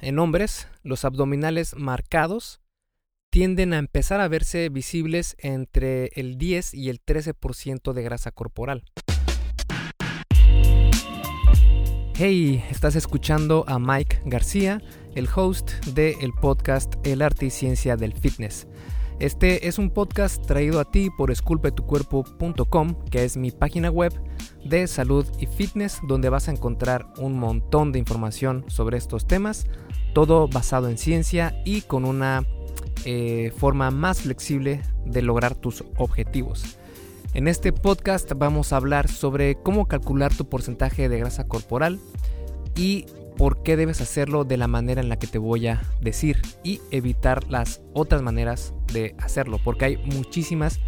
en hombres, los abdominales marcados tienden a empezar a verse visibles entre el 10 y el 13% de grasa corporal. Hey, estás escuchando a Mike García, el host del el podcast El arte y ciencia del fitness. Este es un podcast traído a ti por esculpetucuerpo.com, que es mi página web de salud y fitness, donde vas a encontrar un montón de información sobre estos temas, todo basado en ciencia y con una eh, forma más flexible de lograr tus objetivos. En este podcast vamos a hablar sobre cómo calcular tu porcentaje de grasa corporal y por qué debes hacerlo de la manera en la que te voy a decir y evitar las otras maneras de hacerlo, porque hay muchísimas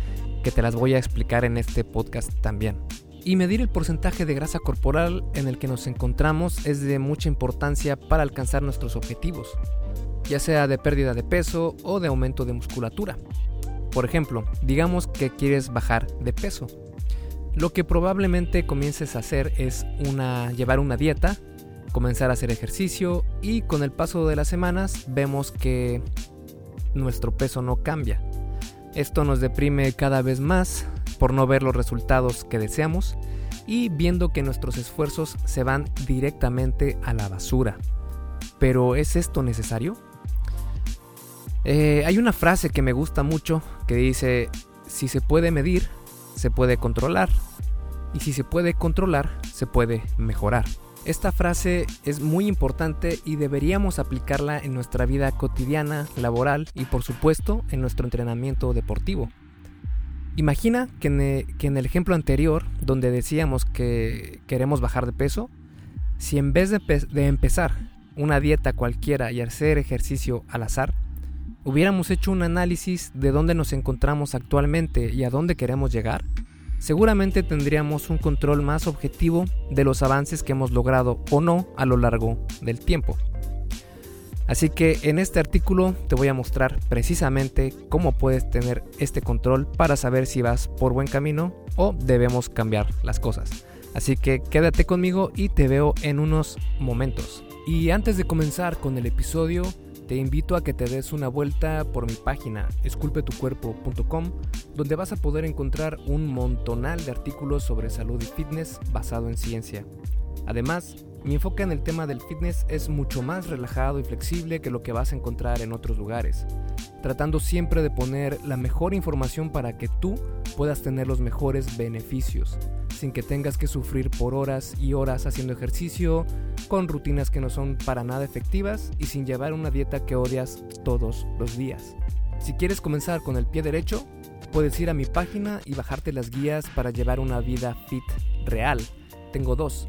que te las voy a explicar en este podcast también. Y medir el porcentaje de grasa corporal en el que nos encontramos es de mucha importancia para alcanzar nuestros objetivos ya sea de pérdida de peso o de aumento de musculatura. Por ejemplo, digamos que quieres bajar de peso. Lo que probablemente comiences a hacer es una, llevar una dieta, comenzar a hacer ejercicio y con el paso de las semanas vemos que nuestro peso no cambia. Esto nos deprime cada vez más por no ver los resultados que deseamos y viendo que nuestros esfuerzos se van directamente a la basura. Pero ¿es esto necesario? Eh, hay una frase que me gusta mucho que dice, si se puede medir, se puede controlar. Y si se puede controlar, se puede mejorar. Esta frase es muy importante y deberíamos aplicarla en nuestra vida cotidiana, laboral y por supuesto en nuestro entrenamiento deportivo. Imagina que en, el ejemplo anterior, donde decíamos que queremos bajar de peso, si en vez de empezar una dieta cualquiera y hacer ejercicio al azar, hubiéramos hecho un análisis de dónde nos encontramos actualmente y a dónde queremos llegar, seguramente tendríamos un control más objetivo de los avances que hemos logrado o no a lo largo del tiempo. Así que en este artículo te voy a mostrar precisamente cómo puedes tener este control para saber si vas por buen camino o debemos cambiar las cosas. Así que quédate conmigo y te veo en unos momentos. Y antes de comenzar con el episodio, te invito a que te des una vuelta por mi página esculpetucuerpo.com, donde vas a poder encontrar un montonal de artículos sobre salud y fitness basado en ciencia. Además, mi enfoque en el tema del fitness es mucho más relajado y flexible que lo que vas a encontrar en otros lugares, tratando siempre de poner la mejor información para que tú puedas tener los mejores beneficios sin que tengas que sufrir por horas y horas haciendo ejercicio, con rutinas que no son para nada efectivas y sin llevar una dieta que odias todos los días. Si quieres comenzar con el pie derecho, puedes ir a mi página y bajarte las guías para llevar una vida fit real. Tengo dos,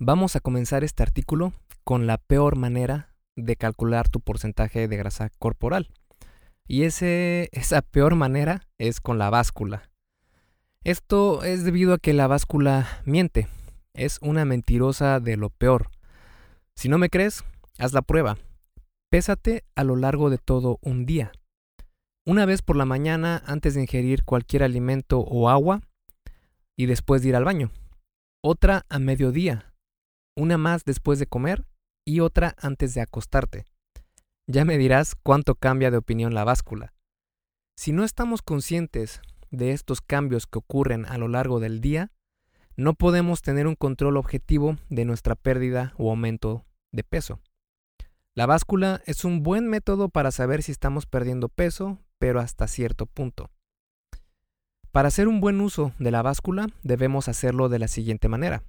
Vamos a comenzar este artículo con la peor manera de calcular tu porcentaje de grasa corporal. Y ese, esa peor manera es con la báscula. Esto es debido a que la báscula miente. Es una mentirosa de lo peor. Si no me crees, haz la prueba. Pésate a lo largo de todo un día. Una vez por la mañana antes de ingerir cualquier alimento o agua y después de ir al baño. Otra a mediodía. Una más después de comer y otra antes de acostarte. Ya me dirás cuánto cambia de opinión la báscula. Si no estamos conscientes de estos cambios que ocurren a lo largo del día, no podemos tener un control objetivo de nuestra pérdida o aumento de peso. La báscula es un buen método para saber si estamos perdiendo peso, pero hasta cierto punto. Para hacer un buen uso de la báscula debemos hacerlo de la siguiente manera.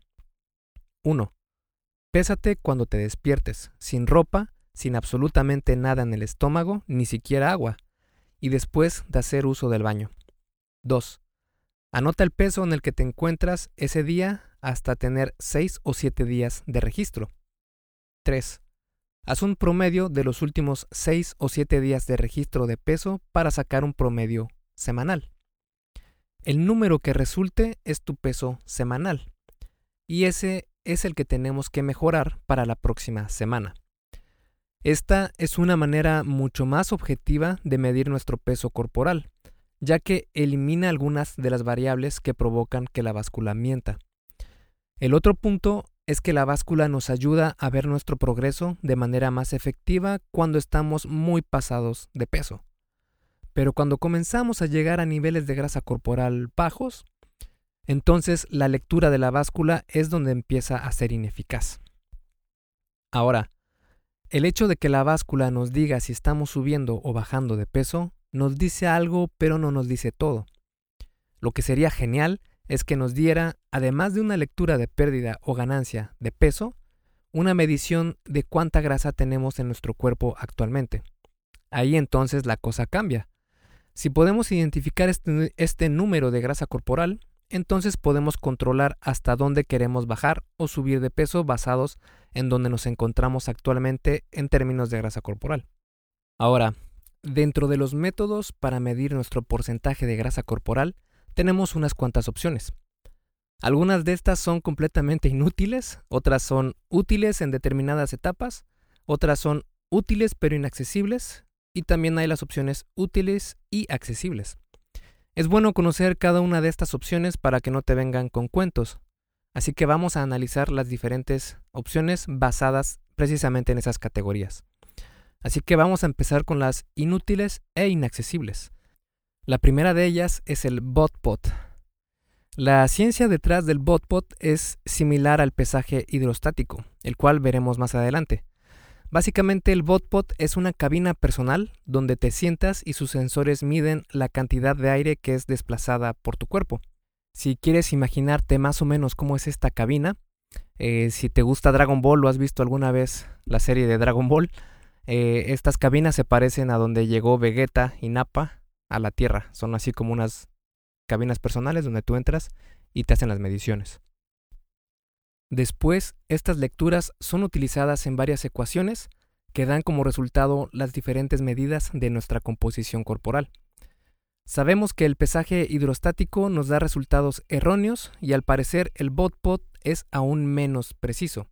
1. Pésate cuando te despiertes, sin ropa sin absolutamente nada en el estómago, ni siquiera agua, y después de hacer uso del baño. 2. Anota el peso en el que te encuentras ese día hasta tener 6 o 7 días de registro. 3. Haz un promedio de los últimos 6 o 7 días de registro de peso para sacar un promedio semanal. El número que resulte es tu peso semanal y ese es el que tenemos que mejorar para la próxima semana. Esta es una manera mucho más objetiva de medir nuestro peso corporal, ya que elimina algunas de las variables que provocan que la báscula mienta. El otro punto es que la báscula nos ayuda a ver nuestro progreso de manera más efectiva cuando estamos muy pasados de peso. Pero cuando comenzamos a llegar a niveles de grasa corporal bajos, entonces la lectura de la báscula es donde empieza a ser ineficaz. Ahora, el hecho de que la báscula nos diga si estamos subiendo o bajando de peso nos dice algo pero no nos dice todo. Lo que sería genial es que nos diera, además de una lectura de pérdida o ganancia de peso, una medición de cuánta grasa tenemos en nuestro cuerpo actualmente. Ahí entonces la cosa cambia. Si podemos identificar este, este, número de grasa corporal, entonces podemos controlar hasta dónde queremos bajar o subir de peso basados en donde nos encontramos actualmente en términos de grasa corporal. Ahora, dentro de los métodos para medir nuestro porcentaje de grasa corporal, tenemos unas cuantas opciones. Algunas de estas son completamente inútiles, otras son útiles en determinadas etapas, otras son útiles pero inaccesibles, y también hay las opciones útiles y accesibles. Es bueno conocer cada una de estas opciones para que no te vengan con cuentos, así que vamos a analizar las diferentes opciones basadas precisamente en esas categorías. Así que vamos a empezar con las inútiles e inaccesibles. La primera de ellas es el botpot. La ciencia detrás del botpot es similar al pesaje hidrostático, el cual veremos más adelante. Básicamente el botpot es una cabina personal donde te sientas y sus sensores miden la cantidad de aire que es desplazada por tu cuerpo. Si quieres imaginarte más o menos cómo es esta cabina, eh, si te gusta Dragon Ball o has visto alguna vez la serie de Dragon Ball, eh, estas cabinas se parecen a donde llegó Vegeta y Nappa a la Tierra. Son así como unas cabinas personales donde tú entras y te hacen las mediciones. Después, estas lecturas son utilizadas en varias ecuaciones que dan como resultado las diferentes medidas de nuestra composición corporal. Sabemos que el pesaje hidrostático nos da resultados erróneos y al parecer el botpot es aún menos preciso.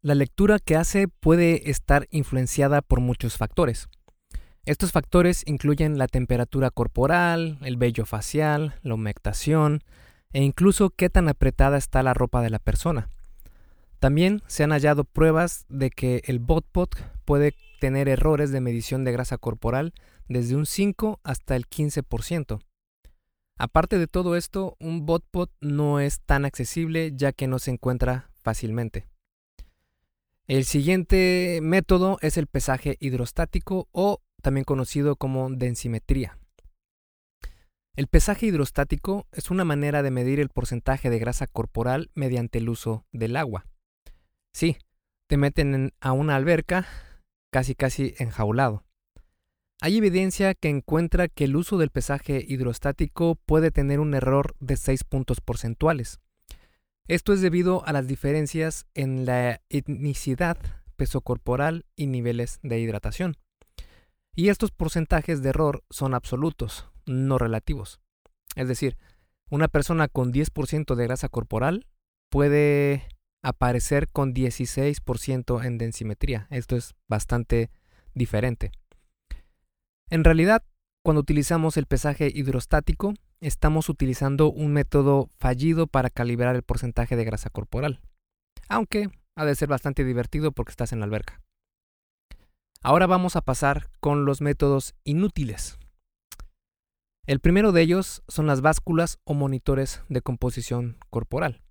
La lectura que hace puede estar influenciada por muchos factores. Estos factores incluyen la temperatura corporal, el vello facial, la humectación e incluso qué tan apretada está la ropa de la persona. También se han hallado pruebas de que el botpot puede tener errores de medición de grasa corporal desde un 5 hasta el 15%. Aparte de todo esto, un botpot no es tan accesible ya que no se encuentra fácilmente. El siguiente método es el pesaje hidrostático o también conocido como densimetría. El pesaje hidrostático es una manera de medir el porcentaje de grasa corporal mediante el uso del agua. Sí, te meten a una alberca casi casi enjaulado. Hay evidencia que encuentra que el uso del pesaje hidrostático puede tener un error de 6 puntos porcentuales. Esto es debido a las diferencias en la etnicidad, peso corporal y niveles de hidratación. Y estos porcentajes de error son absolutos, no relativos. Es decir, una persona con 10% de grasa corporal puede aparecer con 16% en densimetría. Esto es bastante diferente. En realidad, cuando utilizamos el pesaje hidrostático, estamos utilizando un método fallido para calibrar el porcentaje de grasa corporal. Aunque ha de ser bastante divertido porque estás en la alberca. Ahora vamos a pasar con los métodos inútiles. El primero de ellos son las básculas o monitores de composición corporal.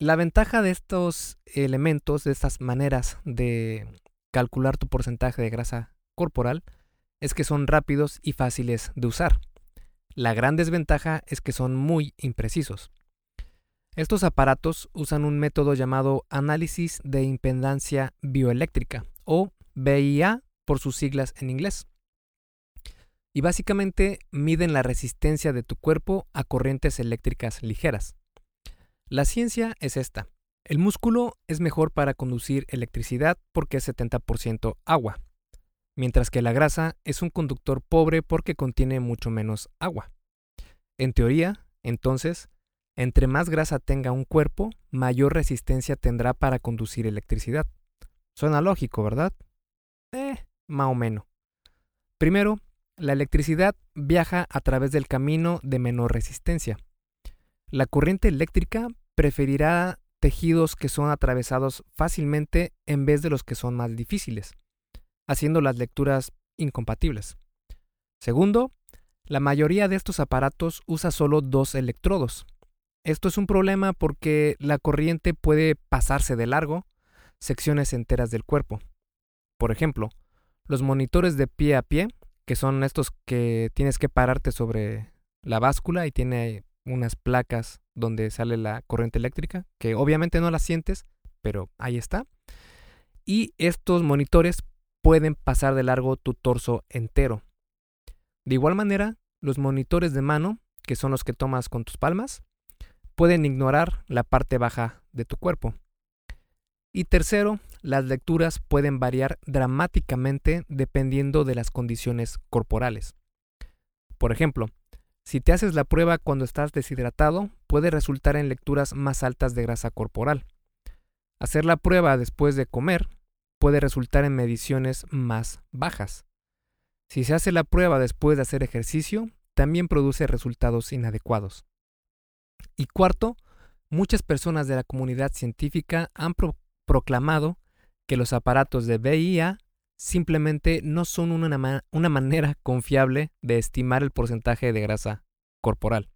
La ventaja de estos elementos, de estas maneras de calcular tu porcentaje de grasa corporal, es que son rápidos y fáciles de usar. La gran desventaja es que son muy imprecisos. Estos aparatos usan un método llamado análisis de impedancia bioeléctrica, o BIA por sus siglas en inglés. Y básicamente miden la resistencia de tu cuerpo a corrientes eléctricas ligeras. La ciencia es esta. El músculo es mejor para conducir electricidad porque es 70% agua, mientras que la grasa es un conductor pobre porque contiene mucho menos agua. En teoría, entonces, entre más grasa tenga un cuerpo, mayor resistencia tendrá para conducir electricidad. Suena lógico, ¿verdad? Eh, más o menos. Primero, la electricidad viaja a través del camino de menor resistencia. La corriente eléctrica preferirá tejidos que son atravesados fácilmente en vez de los que son más difíciles, haciendo las lecturas incompatibles. Segundo, la mayoría de estos aparatos usa solo dos electrodos. Esto es un problema porque la corriente puede pasarse de largo secciones enteras del cuerpo. Por ejemplo, los monitores de pie a pie, que son estos que tienes que pararte sobre la báscula y tiene unas placas donde sale la corriente eléctrica, que obviamente no la sientes, pero ahí está. Y estos monitores pueden pasar de largo tu torso entero. De igual manera, los monitores de mano, que son los que tomas con tus palmas, pueden ignorar la parte baja de tu cuerpo. Y tercero, las lecturas pueden variar dramáticamente dependiendo de las condiciones corporales. Por ejemplo, si te haces la prueba cuando estás deshidratado, puede resultar en lecturas más altas de grasa corporal. Hacer la prueba después de comer puede resultar en mediciones más bajas. Si se hace la prueba después de hacer ejercicio, también produce resultados inadecuados. Y cuarto, muchas personas de la comunidad científica han proclamado que los aparatos de BIA simplemente no son una, una manera confiable de estimar el porcentaje de grasa corporal.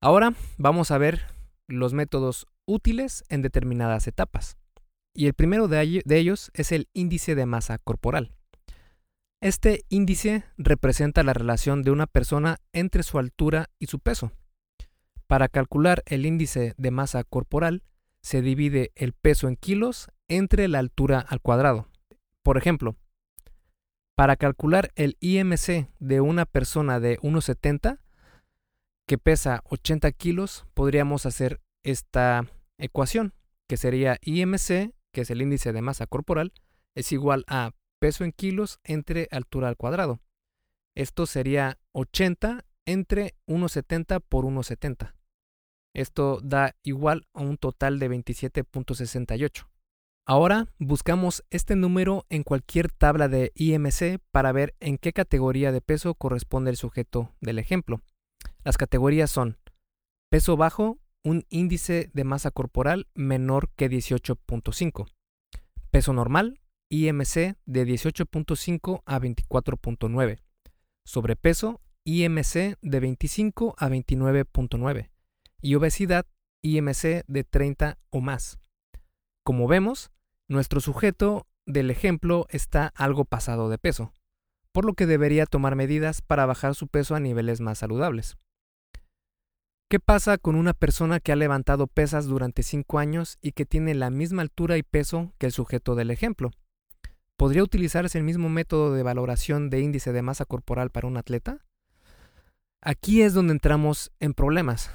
Ahora vamos a ver los métodos útiles en determinadas etapas. Y el primero de, ellos es el índice de masa corporal. Este índice representa la relación de una persona entre su altura y su peso. Para calcular el índice de masa corporal, se divide el peso en kilos entre la altura al cuadrado. Por ejemplo, para calcular el IMC de una persona de 1,70 que pesa 80 kilos, podríamos hacer esta ecuación, que sería IMC, que es el índice de masa corporal, es igual a peso en kilos entre altura al cuadrado. Esto sería 80 entre 1,70 por 1,70. Esto da igual a un total de 27.68. Ahora buscamos este número en cualquier tabla de IMC para ver en qué categoría de peso corresponde el sujeto del ejemplo. Las categorías son peso bajo, un índice de masa corporal menor que 18.5. Peso normal, IMC de 18.5 a 24.9. Sobrepeso, IMC de 25 a 29.9. Y obesidad, IMC de 30 o más. Como vemos, nuestro sujeto del ejemplo está algo pasado de peso, por lo que debería tomar medidas para bajar su peso a niveles más saludables. ¿Qué pasa con una persona que ha levantado pesas durante 5 años y que tiene la misma altura y peso que el sujeto del ejemplo? ¿Podría utilizarse el mismo método de valoración de índice de masa corporal para un atleta? Aquí es donde entramos en problemas,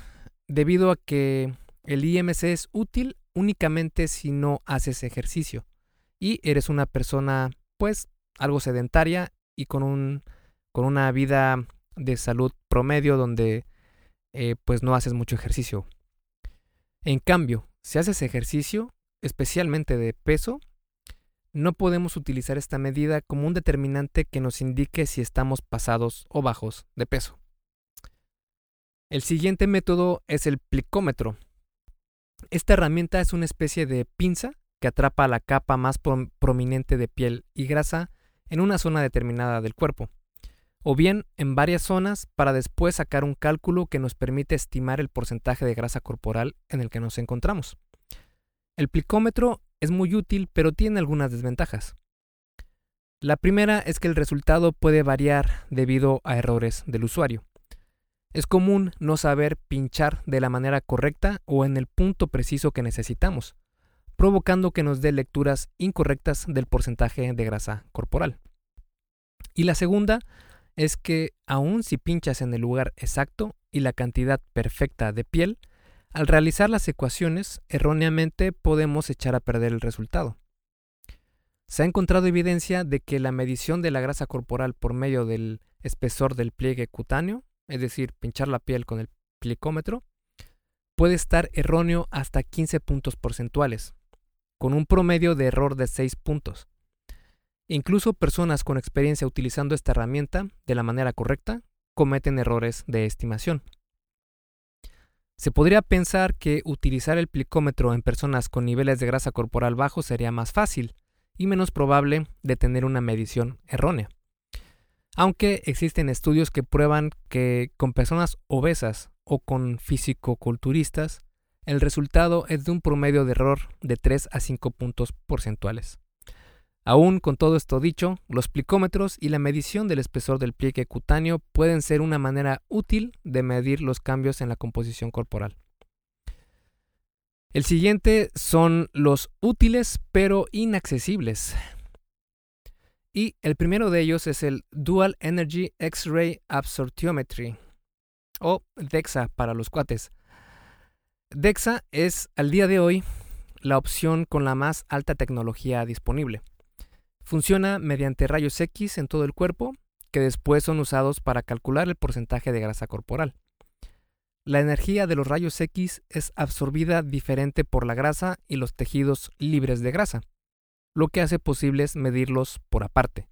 debido a que el IMC es útil únicamente si no haces ejercicio y eres una persona pues algo sedentaria y con, un, con una vida de salud promedio donde eh, pues no haces mucho ejercicio. En cambio, si haces ejercicio, especialmente de peso, no podemos utilizar esta medida como un determinante que nos indique si estamos pasados o bajos de peso. El siguiente método es el plicómetro, esta herramienta es una especie de pinza que atrapa la capa más prominente de piel y grasa en una zona determinada del cuerpo, o bien en varias zonas para después sacar un cálculo que nos permite estimar el porcentaje de grasa corporal en el que nos encontramos. El plicómetro es muy útil, pero tiene algunas desventajas. La primera es que el resultado puede variar debido a errores del usuario. Es común no saber pinchar de la manera correcta o en el punto preciso que necesitamos, provocando que nos dé lecturas incorrectas del porcentaje de grasa corporal. Y la segunda es que aun si pinchas en el lugar exacto y la cantidad perfecta de piel, al realizar las ecuaciones, erróneamente podemos echar a perder el resultado. Se ha encontrado evidencia de que la medición de la grasa corporal por medio del espesor del pliegue cutáneo, es decir, pinchar la piel con el plicómetro, puede estar erróneo hasta 15 puntos porcentuales, con un promedio de error de 6 puntos. Incluso personas con experiencia utilizando esta herramienta de la manera correcta cometen errores de estimación. Se podría pensar que utilizar el plicómetro en personas con niveles de grasa corporal bajos sería más fácil y menos probable de tener una medición errónea. Aunque existen estudios que prueban que con personas obesas o con fisicoculturistas, el resultado es de un promedio de error de 3 a 5 puntos porcentuales. Aún con todo esto dicho, los plicómetros y la medición del espesor del pliegue cutáneo pueden ser una manera útil de medir los cambios en la composición corporal. El siguiente son los útiles pero inaccesibles. Y el primero de ellos es el Dual Energy X-Ray Absorptiometry, o DEXA para los cuates. DEXA es al día de hoy la opción con la más alta tecnología disponible. Funciona mediante rayos X en todo el cuerpo, que después son usados para calcular el porcentaje de grasa corporal. La energía de los rayos X es absorbida diferente por la grasa y los tejidos libres de grasa, lo que hace posible medirlos por aparte.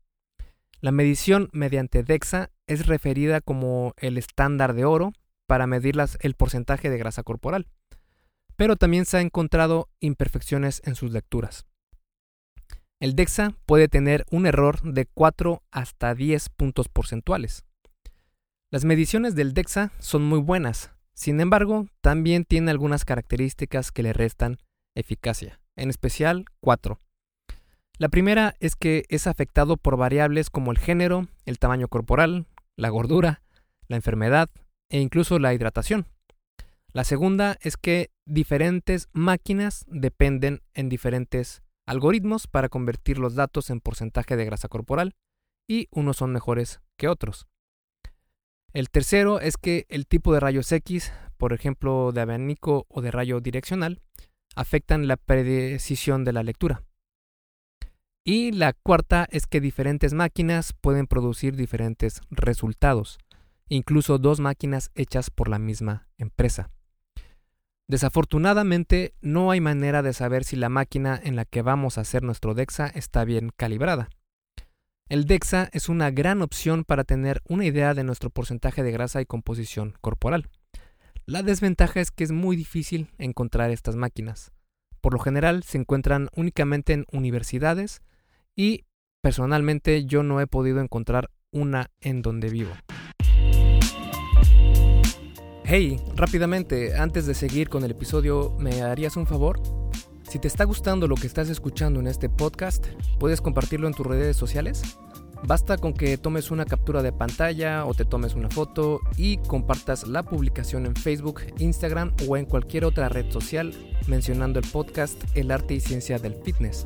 La medición mediante DEXA es referida como el estándar de oro para medir el porcentaje de grasa corporal, pero también se han encontrado imperfecciones en sus lecturas. El DEXA puede tener un error de 4 hasta 10 puntos porcentuales. Las mediciones del DEXA son muy buenas, sin embargo, también tiene algunas características que le restan eficacia, en especial 4. La primera es que es afectado por variables como el género, el tamaño corporal, la gordura, la enfermedad e incluso la hidratación. La segunda es que diferentes máquinas dependen en diferentes algoritmos para convertir los datos en porcentaje de grasa corporal y unos son mejores que otros. El tercero es que el tipo de rayos X, por ejemplo de abanico o de rayo direccional, afectan la precisión de la lectura. Y la cuarta es que diferentes máquinas pueden producir diferentes resultados, incluso dos máquinas hechas por la misma empresa. Desafortunadamente, no hay manera de saber si la máquina en la que vamos a hacer nuestro DEXA está bien calibrada. El DEXA es una gran opción para tener una idea de nuestro porcentaje de grasa y composición corporal. La desventaja es que es muy difícil encontrar estas máquinas. Por lo general se encuentran únicamente en universidades y personalmente yo no he podido encontrar una en donde vivo. Hey, rápidamente, antes de seguir con el episodio, ¿me harías un favor? Si te está gustando lo que estás escuchando en este podcast, ¿puedes compartirlo en tus redes sociales? Basta con que tomes una captura de pantalla o te tomes una foto y compartas la publicación en Facebook, Instagram o en cualquier otra red social mencionando el podcast El arte y ciencia del fitness.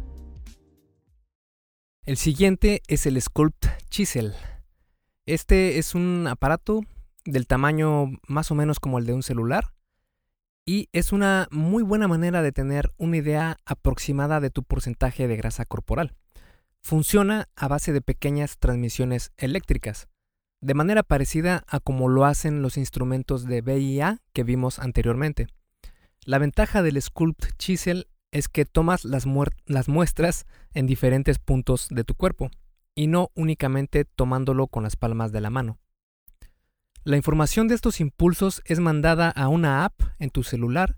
El siguiente es el Sculpt Chisel. Este es un aparato del tamaño más o menos como el de un celular y es una muy buena manera de tener una idea aproximada de tu porcentaje de grasa corporal. Funciona a base de pequeñas transmisiones eléctricas, de manera parecida a como lo hacen los instrumentos de BIA que vimos anteriormente. La ventaja del Sculpt Chisel es que tomas las, muestras en diferentes puntos de tu cuerpo y no únicamente tomándolo con las palmas de la mano. La información de estos impulsos es mandada a una app en tu celular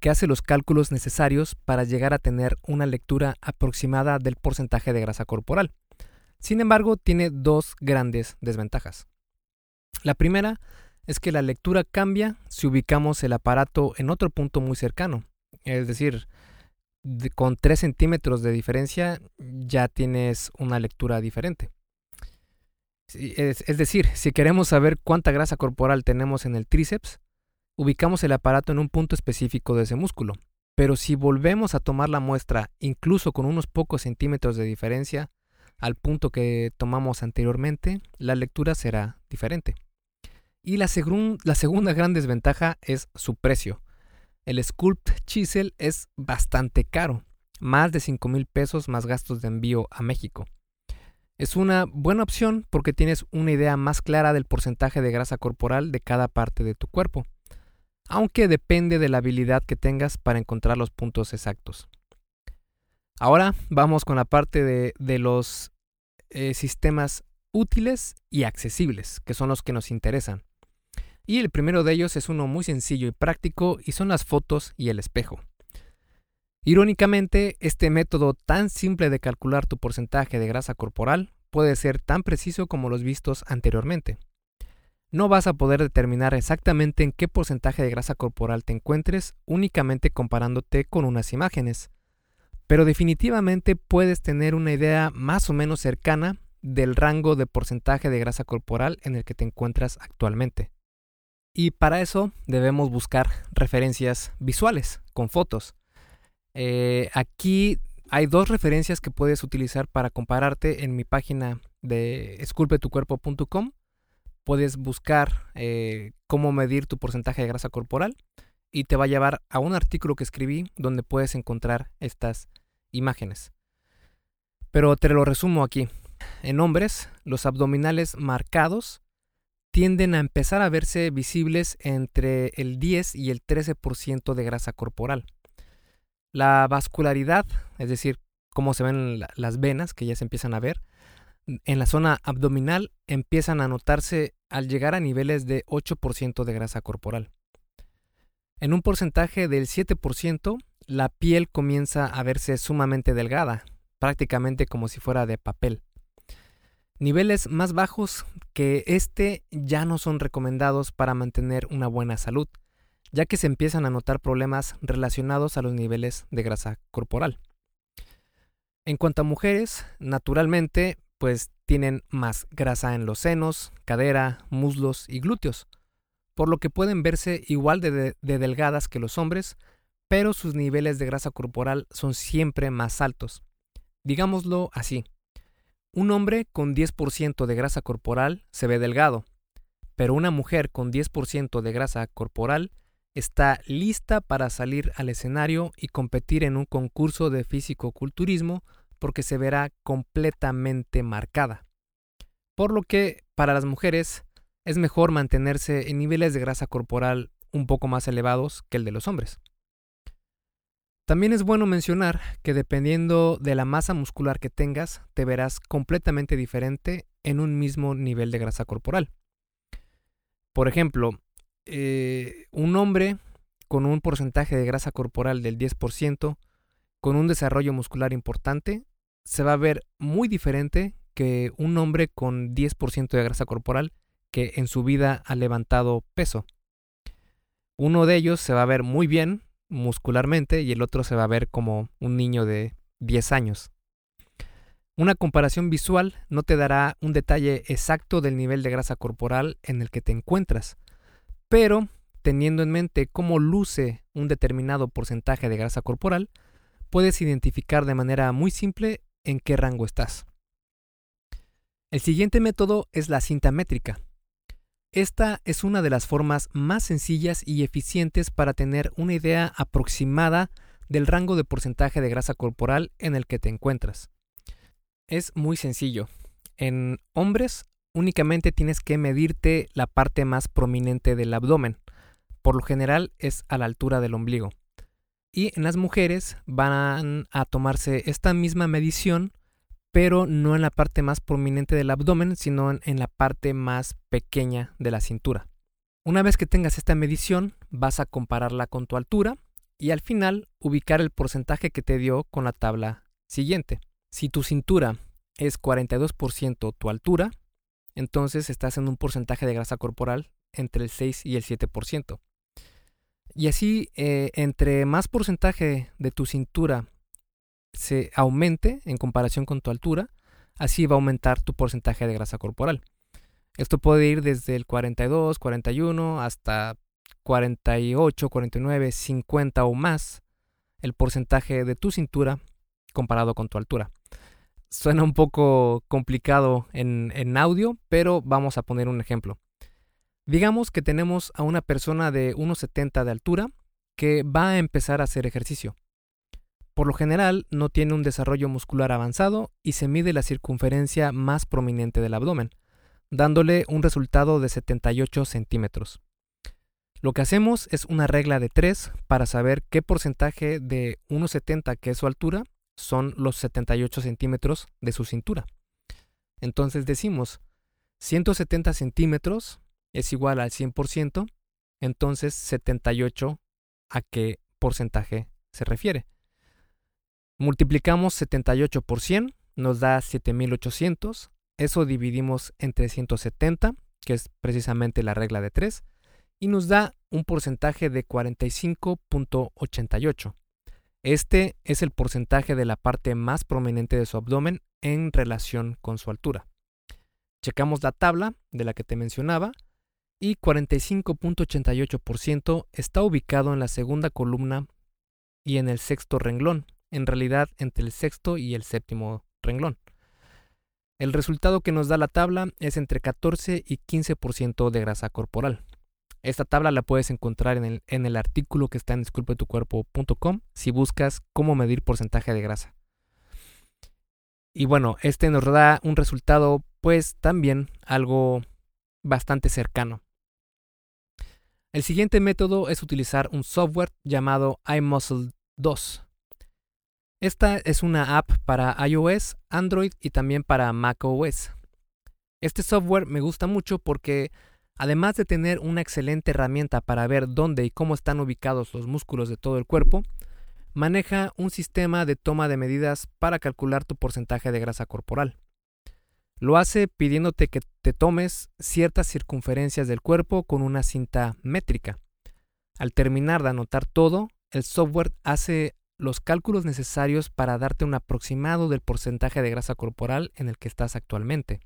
que hace los cálculos necesarios para llegar a tener una lectura aproximada del porcentaje de grasa corporal. Sin embargo, tiene dos grandes desventajas. La primera es que la lectura cambia si ubicamos el aparato en otro punto muy cercano. Es decir, con 3 centímetros de diferencia ya tienes una lectura diferente. Es, decir, si queremos saber cuánta grasa corporal tenemos en el tríceps, ubicamos el aparato en un punto específico de ese músculo. Pero si volvemos a tomar la muestra, incluso con unos pocos centímetros de diferencia, al punto que tomamos anteriormente, la lectura será diferente. Y la segunda gran desventaja es su precio. El Sculpt Chisel es bastante caro, más de 5 mil pesos más gastos de envío a México. Es una buena opción porque tienes una idea más clara del porcentaje de grasa corporal de cada parte de tu cuerpo, aunque depende de la habilidad que tengas para encontrar los puntos exactos. Ahora vamos con la parte de, los eh, sistemas útiles y accesibles, que son los que nos interesan. Y el primero de ellos es uno muy sencillo y práctico y son las fotos y el espejo. Irónicamente, este método tan simple de calcular tu porcentaje de grasa corporal puede ser tan preciso como los vistos anteriormente. No vas a poder determinar exactamente en qué porcentaje de grasa corporal te encuentres únicamente comparándote con unas imágenes, pero definitivamente puedes tener una idea más o menos cercana del rango de porcentaje de grasa corporal en el que te encuentras actualmente. Y para eso debemos buscar referencias visuales con fotos. Eh, aquí hay dos referencias que puedes utilizar para compararte en mi página de esculpetucuerpo.com. Puedes buscar eh, cómo medir tu porcentaje de grasa corporal y te va a llevar a un artículo que escribí donde puedes encontrar estas imágenes. Pero te lo resumo aquí. En hombres, los abdominales marcados tienden a empezar a verse visibles entre el 10 y el 13% de grasa corporal. La vascularidad, es decir, cómo se ven las venas que ya se empiezan a ver, en la zona abdominal empiezan a notarse al llegar a niveles de 8% de grasa corporal. En un porcentaje del 7%, la piel comienza a verse sumamente delgada, prácticamente como si fuera de papel. Niveles más bajos que este ya no son recomendados para mantener una buena salud, ya que se empiezan a notar problemas relacionados a los niveles de grasa corporal. En cuanto a mujeres, naturalmente, pues tienen más grasa en los senos, cadera, muslos y glúteos, por lo que pueden verse igual de, de delgadas que los hombres, pero sus niveles de grasa corporal son siempre más altos. Digámoslo así, un hombre con 10% de grasa corporal se ve delgado, pero una mujer con 10% de grasa corporal está lista para salir al escenario y competir en un concurso de físico-culturismo porque se verá completamente marcada. Por lo que para las mujeres es mejor mantenerse en niveles de grasa corporal un poco más elevados que el de los hombres. También es bueno mencionar que dependiendo de la masa muscular que tengas, te verás completamente diferente en un mismo nivel de grasa corporal. Por ejemplo, eh, un hombre con un porcentaje de grasa corporal del 10%, con un desarrollo muscular importante, se va a ver muy diferente que un hombre con 10% de grasa corporal que en su vida ha levantado peso. Uno de ellos se va a ver muy bien muscularmente y el otro se va a ver como un niño de 10 años. Una comparación visual no te dará un detalle exacto del nivel de grasa corporal en el que te encuentras, pero teniendo en mente cómo luce un determinado porcentaje de grasa corporal, puedes identificar de manera muy simple en qué rango estás. El siguiente método es la cinta métrica. Esta es una de las formas más sencillas y eficientes para tener una idea aproximada del rango de porcentaje de grasa corporal en el que te encuentras. Es muy sencillo. En hombres únicamente tienes que medirte la parte más prominente del abdomen. Por lo general es a la altura del ombligo. Y en las mujeres van a tomarse esta misma medición pero no en la parte más prominente del abdomen, sino en, la parte más pequeña de la cintura. Una vez que tengas esta medición, vas a compararla con tu altura y al final ubicar el porcentaje que te dio con la tabla siguiente. Si tu cintura es 42% tu altura, entonces estás en un porcentaje de grasa corporal entre el 6 y el 7%. Y así, eh, entre más porcentaje de tu cintura se aumente en comparación con tu altura, así va a aumentar tu porcentaje de grasa corporal. Esto puede ir desde el 42, 41 hasta 48, 49, 50 o más el porcentaje de tu cintura comparado con tu altura. Suena un poco complicado en, en audio, pero vamos a poner un ejemplo. Digamos que tenemos a una persona de 1,70 de altura que va a empezar a hacer ejercicio. Por lo general no tiene un desarrollo muscular avanzado y se mide la circunferencia más prominente del abdomen, dándole un resultado de 78 centímetros. Lo que hacemos es una regla de 3 para saber qué porcentaje de 1,70 que es su altura son los 78 centímetros de su cintura. Entonces decimos 170 centímetros es igual al 100%, entonces 78 a qué porcentaje se refiere. Multiplicamos 78 por 100, nos da 7800, eso dividimos entre 170, que es precisamente la regla de 3, y nos da un porcentaje de 45.88. Este es el porcentaje de la parte más prominente de su abdomen en relación con su altura. Checamos la tabla de la que te mencionaba y 45.88% está ubicado en la segunda columna y en el sexto renglón, en realidad entre el sexto y el séptimo renglón. El resultado que nos da la tabla es entre 14 y 15% de grasa corporal. Esta tabla la puedes encontrar en el, artículo que está en disculpetucuerpo.com si buscas cómo medir porcentaje de grasa. Y bueno, este nos da un resultado pues también algo bastante cercano. El siguiente método es utilizar un software llamado iMuscle 2. Esta es una app para iOS, Android y también para macOS. Este software me gusta mucho porque además de tener una excelente herramienta para ver dónde y cómo están ubicados los músculos de todo el cuerpo, maneja un sistema de toma de medidas para calcular tu porcentaje de grasa corporal. Lo hace pidiéndote que te tomes ciertas circunferencias del cuerpo con una cinta métrica. Al terminar de anotar todo, el software hace los cálculos necesarios para darte un aproximado del porcentaje de grasa corporal en el que estás actualmente.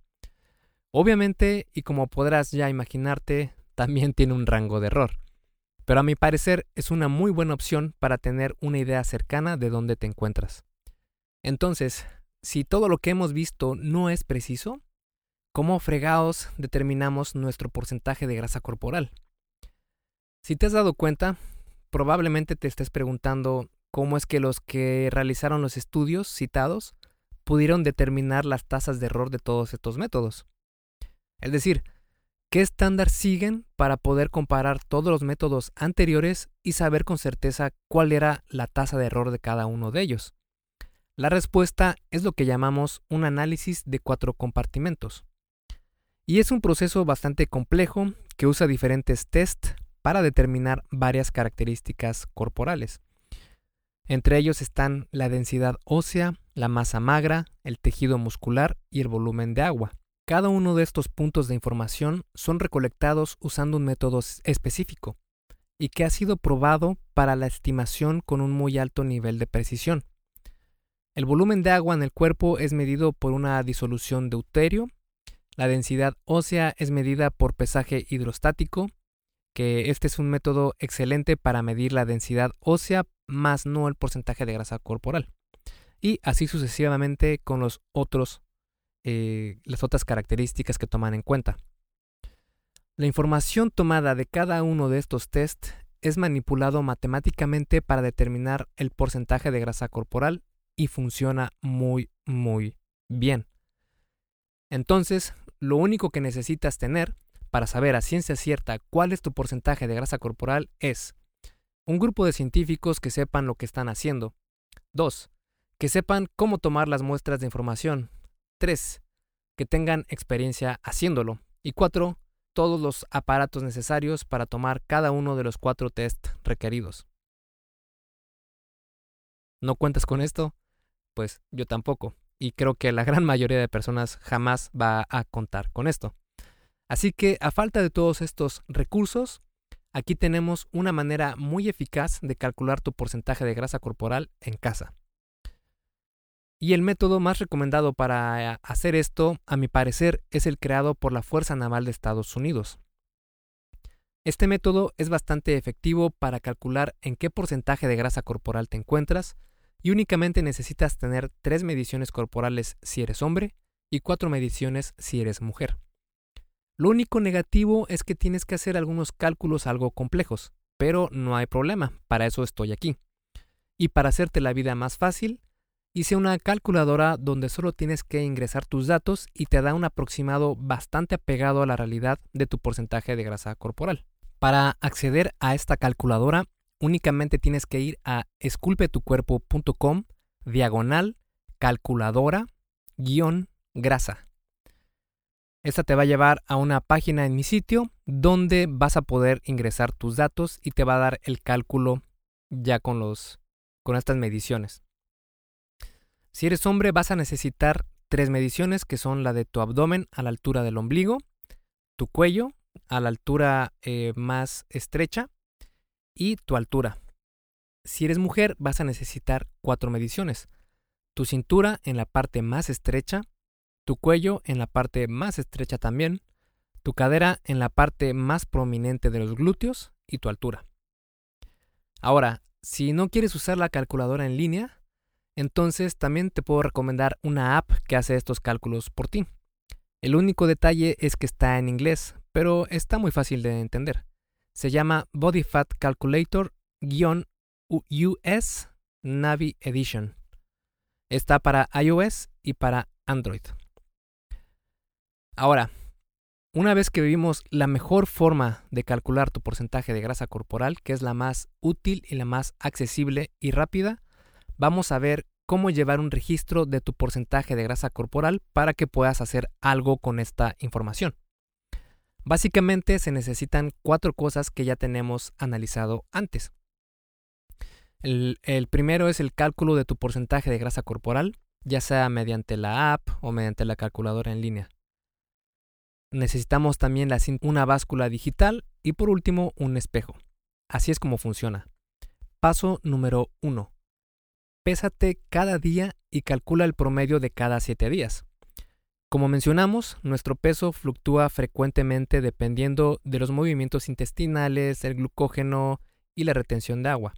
Obviamente, y como podrás ya imaginarte, también tiene un rango de error. Pero a mi parecer es una muy buena opción para tener una idea cercana de dónde te encuentras. Entonces, si todo lo que hemos visto no es preciso, ¿cómo fregados determinamos nuestro porcentaje de grasa corporal? Si te has dado cuenta, probablemente te estés preguntando cómo es que los que realizaron los estudios citados pudieron determinar las tasas de error de todos estos métodos. Es decir, ¿qué estándar siguen para poder comparar todos los métodos anteriores y saber con certeza cuál era la tasa de error de cada uno de ellos? La respuesta es lo que llamamos un análisis de cuatro compartimentos. Y es un proceso bastante complejo que usa diferentes tests para determinar varias características corporales. Entre ellos están la densidad ósea, la masa magra, el tejido muscular y el volumen de agua. Cada uno de estos puntos de información son recolectados usando un método específico y que ha sido probado para la estimación con un muy alto nivel de precisión. El volumen de agua en el cuerpo es medido por una disolución deuterio. La densidad ósea es medida por pesaje hidrostático, que este es un método excelente para medir la densidad ósea más no el porcentaje de grasa corporal. Y así sucesivamente con los otros, eh, las otras características que toman en cuenta. La información tomada de cada uno de estos tests es manipulado matemáticamente para determinar el porcentaje de grasa corporal y funciona muy, muy bien. Entonces, lo único que necesitas tener para saber a ciencia cierta cuál es tu porcentaje de grasa corporal es un grupo de científicos que sepan lo que están haciendo. 2. Que sepan cómo tomar las muestras de información. 3. Que tengan experiencia haciéndolo. Y 4. Todos los aparatos necesarios para tomar cada uno de los cuatro test requeridos. ¿No cuentas con esto? pues yo tampoco. Y creo que la gran mayoría de personas jamás va a contar con esto. Así que a falta de todos estos recursos, aquí tenemos una manera muy eficaz de calcular tu porcentaje de grasa corporal en casa. Y el método más recomendado para hacer esto, a mi parecer, es el creado por la Fuerza Naval de Estados Unidos. Este método es bastante efectivo para calcular en qué porcentaje de grasa corporal te encuentras y únicamente necesitas tener tres mediciones corporales si eres hombre y cuatro mediciones si eres mujer. Lo único negativo es que tienes que hacer algunos cálculos algo complejos, pero no hay problema, para eso estoy aquí. Y para hacerte la vida más fácil, hice una calculadora donde solo tienes que ingresar tus datos y te da un aproximado bastante apegado a la realidad de tu porcentaje de grasa corporal. Para acceder a esta calculadora, únicamente tienes que ir a esculpetucuerpo.com diagonal calculadora guion grasa. Esta te va a llevar a una página en mi sitio donde vas a poder ingresar tus datos y te va a dar el cálculo ya con los con estas mediciones. Si eres hombre vas a necesitar tres mediciones que son la de tu abdomen a la altura del ombligo, tu cuello a la altura eh, más estrecha y tu altura. Si eres mujer vas a necesitar cuatro mediciones. Tu cintura en la parte más estrecha, tu cuello en la parte más estrecha también, tu cadera en la parte más prominente de los glúteos y tu altura. Ahora, si no quieres usar la calculadora en línea, entonces también te puedo recomendar una app que hace estos cálculos por ti. El único detalle es que está en inglés, pero está muy fácil de entender. Se llama Body Fat Calculator-US Navi Edition. Está para iOS y para Android. Ahora, una vez que vivimos la mejor forma de calcular tu porcentaje de grasa corporal, que es la más útil y la más accesible y rápida, vamos a ver cómo llevar un registro de tu porcentaje de grasa corporal para que puedas hacer algo con esta información. Básicamente se necesitan cuatro cosas que ya tenemos analizado antes. El, el, primero es el cálculo de tu porcentaje de grasa corporal, ya sea mediante la app o mediante la calculadora en línea. Necesitamos también una báscula digital y por último un espejo. Así es como funciona. Paso número 1. Pésate cada día y calcula el promedio de cada 7 días. Como mencionamos, nuestro peso fluctúa frecuentemente dependiendo de los movimientos intestinales, el glucógeno y la retención de agua.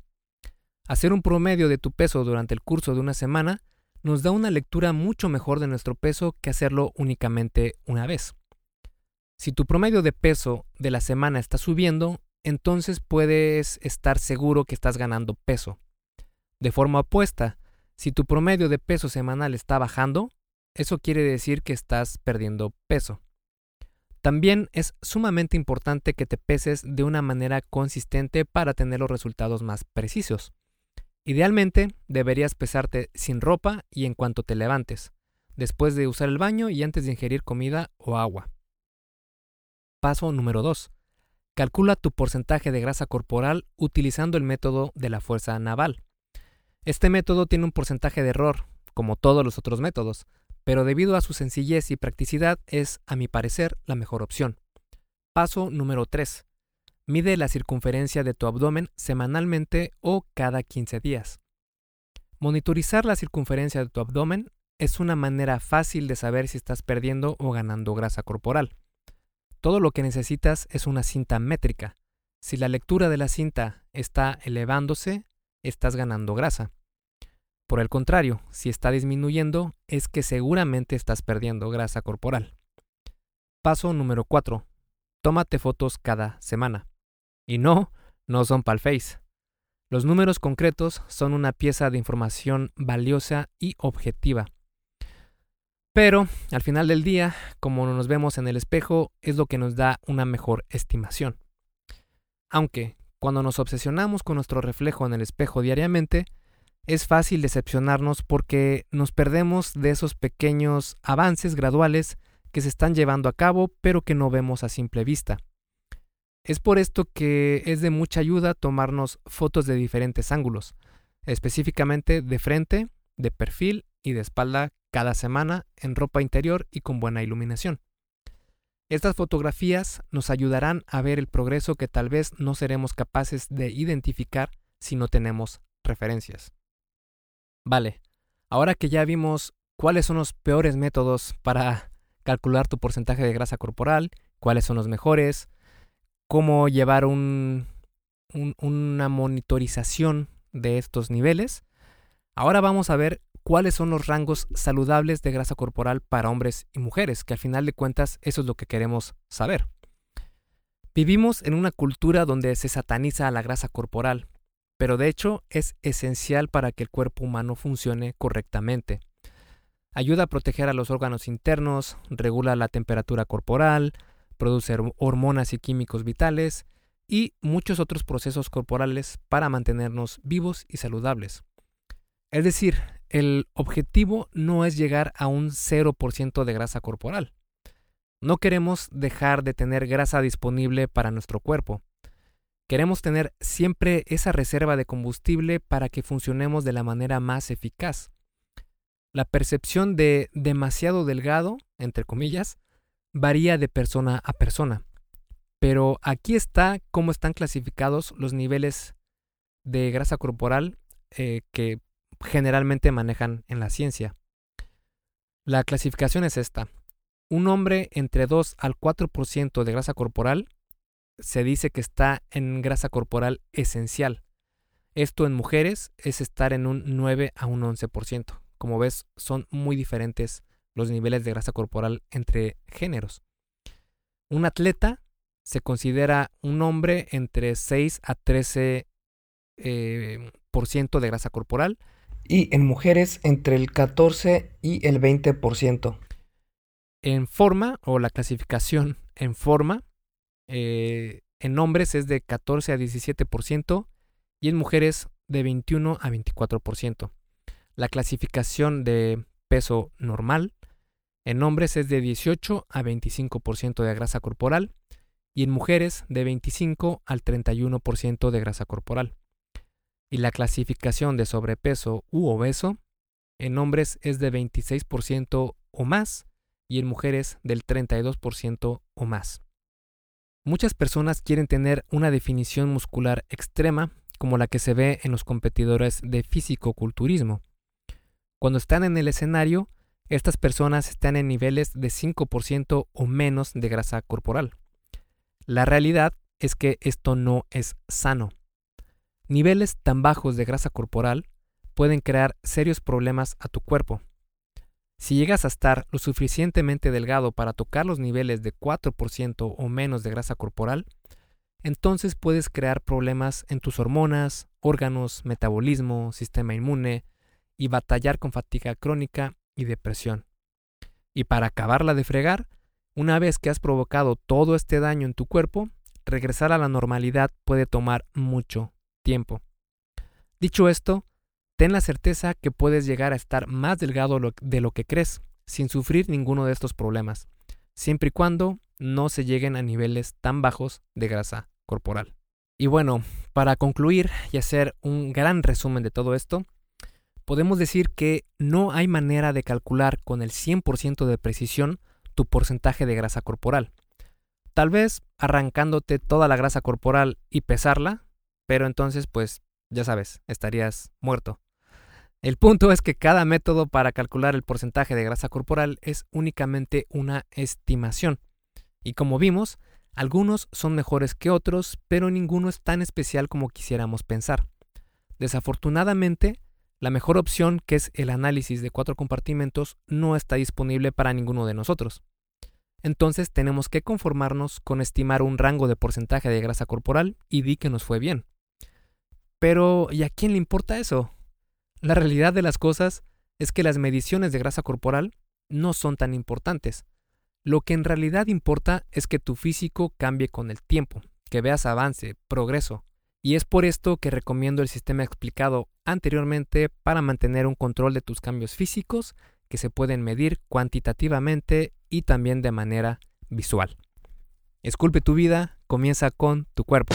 Hacer un promedio de tu peso durante el curso de una semana nos da una lectura mucho mejor de nuestro peso que hacerlo únicamente una vez. Si tu promedio de peso de la semana está subiendo, entonces puedes estar seguro que estás ganando peso. De forma opuesta, si tu promedio de peso semanal está bajando, eso quiere decir que estás perdiendo peso. También es sumamente importante que te peses de una manera consistente para tener los resultados más precisos. Idealmente, deberías pesarte sin ropa y en cuanto te levantes, después de usar el baño y antes de ingerir comida o agua. Paso número 2. Calcula tu porcentaje de grasa corporal utilizando el método de la fuerza naval. Este método tiene un porcentaje de error, como todos los otros métodos, pero debido a su sencillez y practicidad es, a mi parecer, la mejor opción. Paso número 3. Mide la circunferencia de tu abdomen semanalmente o cada 15 días. Monitorizar la circunferencia de tu abdomen es una manera fácil de saber si estás perdiendo o ganando grasa corporal. Todo lo que necesitas es una cinta métrica. Si la lectura de la cinta está elevándose, estás ganando grasa. Por el contrario, si está disminuyendo, es que seguramente estás perdiendo grasa corporal. Paso número 4. Tómate fotos cada semana. Y no, no son palface. Los números concretos son una pieza de información valiosa y objetiva. Pero al final del día, como nos vemos en el espejo, es lo que nos da una mejor estimación. Aunque, cuando nos obsesionamos con nuestro reflejo en el espejo diariamente, es fácil decepcionarnos porque nos perdemos de esos pequeños avances graduales que se están llevando a cabo pero que no vemos a simple vista. Es por esto que es de mucha ayuda tomarnos fotos de diferentes ángulos, específicamente de frente, de perfil y de espalda cada semana en ropa interior y con buena iluminación. Estas fotografías nos ayudarán a ver el progreso que tal vez no seremos capaces de identificar si no tenemos referencias. Vale, Ahora que ya vimos cuáles son los peores métodos para calcular tu porcentaje de grasa corporal, cuáles son los mejores, cómo llevar un, una monitorización de estos niveles, ahora vamos a ver cuáles son los rangos saludables de grasa corporal para hombres y mujeres, que al final de cuentas eso es lo que queremos saber. Vivimos en una cultura donde se sataniza a la grasa corporal, pero de hecho es esencial para que el cuerpo humano funcione correctamente. Ayuda a proteger a los órganos internos, regula la temperatura corporal, produce hormonas y químicos vitales y muchos otros procesos corporales para mantenernos vivos y saludables. Es decir, el objetivo no es llegar a un 0% de grasa corporal. No queremos dejar de tener grasa disponible para nuestro cuerpo. Queremos tener siempre esa reserva de combustible para que funcionemos de la manera más eficaz. La percepción de demasiado delgado, entre comillas, varía de persona a persona. Pero aquí está cómo están clasificados los niveles de grasa corporal eh, que generalmente manejan en la ciencia. La clasificación es esta. Un hombre entre 2 al 4% de grasa corporal se dice que está en grasa corporal esencial. Esto en mujeres es estar en un 9 a un 11%. Como ves, son muy diferentes los niveles de grasa corporal entre géneros. Un atleta se considera un hombre entre 6 a 13% eh, de grasa corporal y en mujeres entre el 14 y el 20%. En forma o la clasificación en forma, eh, en hombres es de 14 a 17% y en mujeres de 21 a 24%. La clasificación de peso normal en hombres es de 18 a 25% de grasa corporal y en mujeres de 25 al 31% de grasa corporal y la clasificación de sobrepeso u obeso en hombres es de 26% o más y en mujeres del 32% o más. Muchas personas quieren tener una definición muscular extrema como la que se ve en los competidores de físico-culturismo. Cuando están en el escenario, estas personas están en niveles de 5% o menos de grasa corporal. La realidad es que esto no es sano. Niveles tan bajos de grasa corporal pueden crear serios problemas a tu cuerpo. Si llegas a estar lo suficientemente delgado para tocar los niveles de 4% o menos de grasa corporal, entonces puedes crear problemas en tus hormonas, órganos, metabolismo, sistema inmune y batallar con fatiga crónica y depresión. Y para acabarla de fregar, una vez que has provocado todo este daño en tu cuerpo, regresar a la normalidad puede tomar mucho tiempo. Dicho esto, ten la certeza que puedes llegar a estar más delgado de lo que crees, sin sufrir ninguno de estos problemas, siempre y cuando no se lleguen a niveles tan bajos de grasa corporal. Y bueno, para concluir y hacer un gran resumen de todo esto, podemos decir que no hay manera de calcular con el 100% de precisión tu porcentaje de grasa corporal. Tal vez arrancándote toda la grasa corporal y pesarla pero entonces pues ya sabes, estarías muerto. El punto es que cada método para calcular el porcentaje de grasa corporal es únicamente una estimación. Y como vimos, algunos son mejores que otros, pero ninguno es tan especial como quisiéramos pensar. Desafortunadamente, la mejor opción, que es el análisis de cuatro compartimentos, no está disponible para ninguno de nosotros. Entonces tenemos que conformarnos con estimar un rango de porcentaje de grasa corporal y di que nos fue bien. Pero ¿y a quién le importa eso? La realidad de las cosas es que las mediciones de grasa corporal no son tan importantes. Lo que en realidad importa es que tu físico cambie con el tiempo, que veas avance, progreso. Y es por esto que recomiendo el sistema explicado anteriormente para mantener un control de tus cambios físicos que se pueden medir cuantitativamente y también de manera visual. Esculpe tu vida, comienza con tu cuerpo.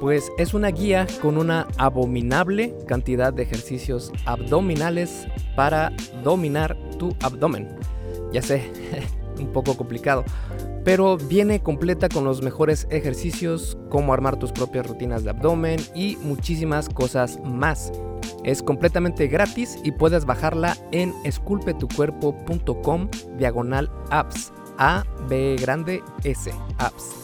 Pues es una guía con una abominable cantidad de ejercicios abdominales para dominar tu abdomen. Ya sé, un poco complicado, pero viene completa con los mejores ejercicios, cómo armar tus propias rutinas de abdomen y muchísimas cosas más. Es completamente gratis y puedes bajarla en esculpetucuerpo.com diagonal apps. A, B grande, S, apps.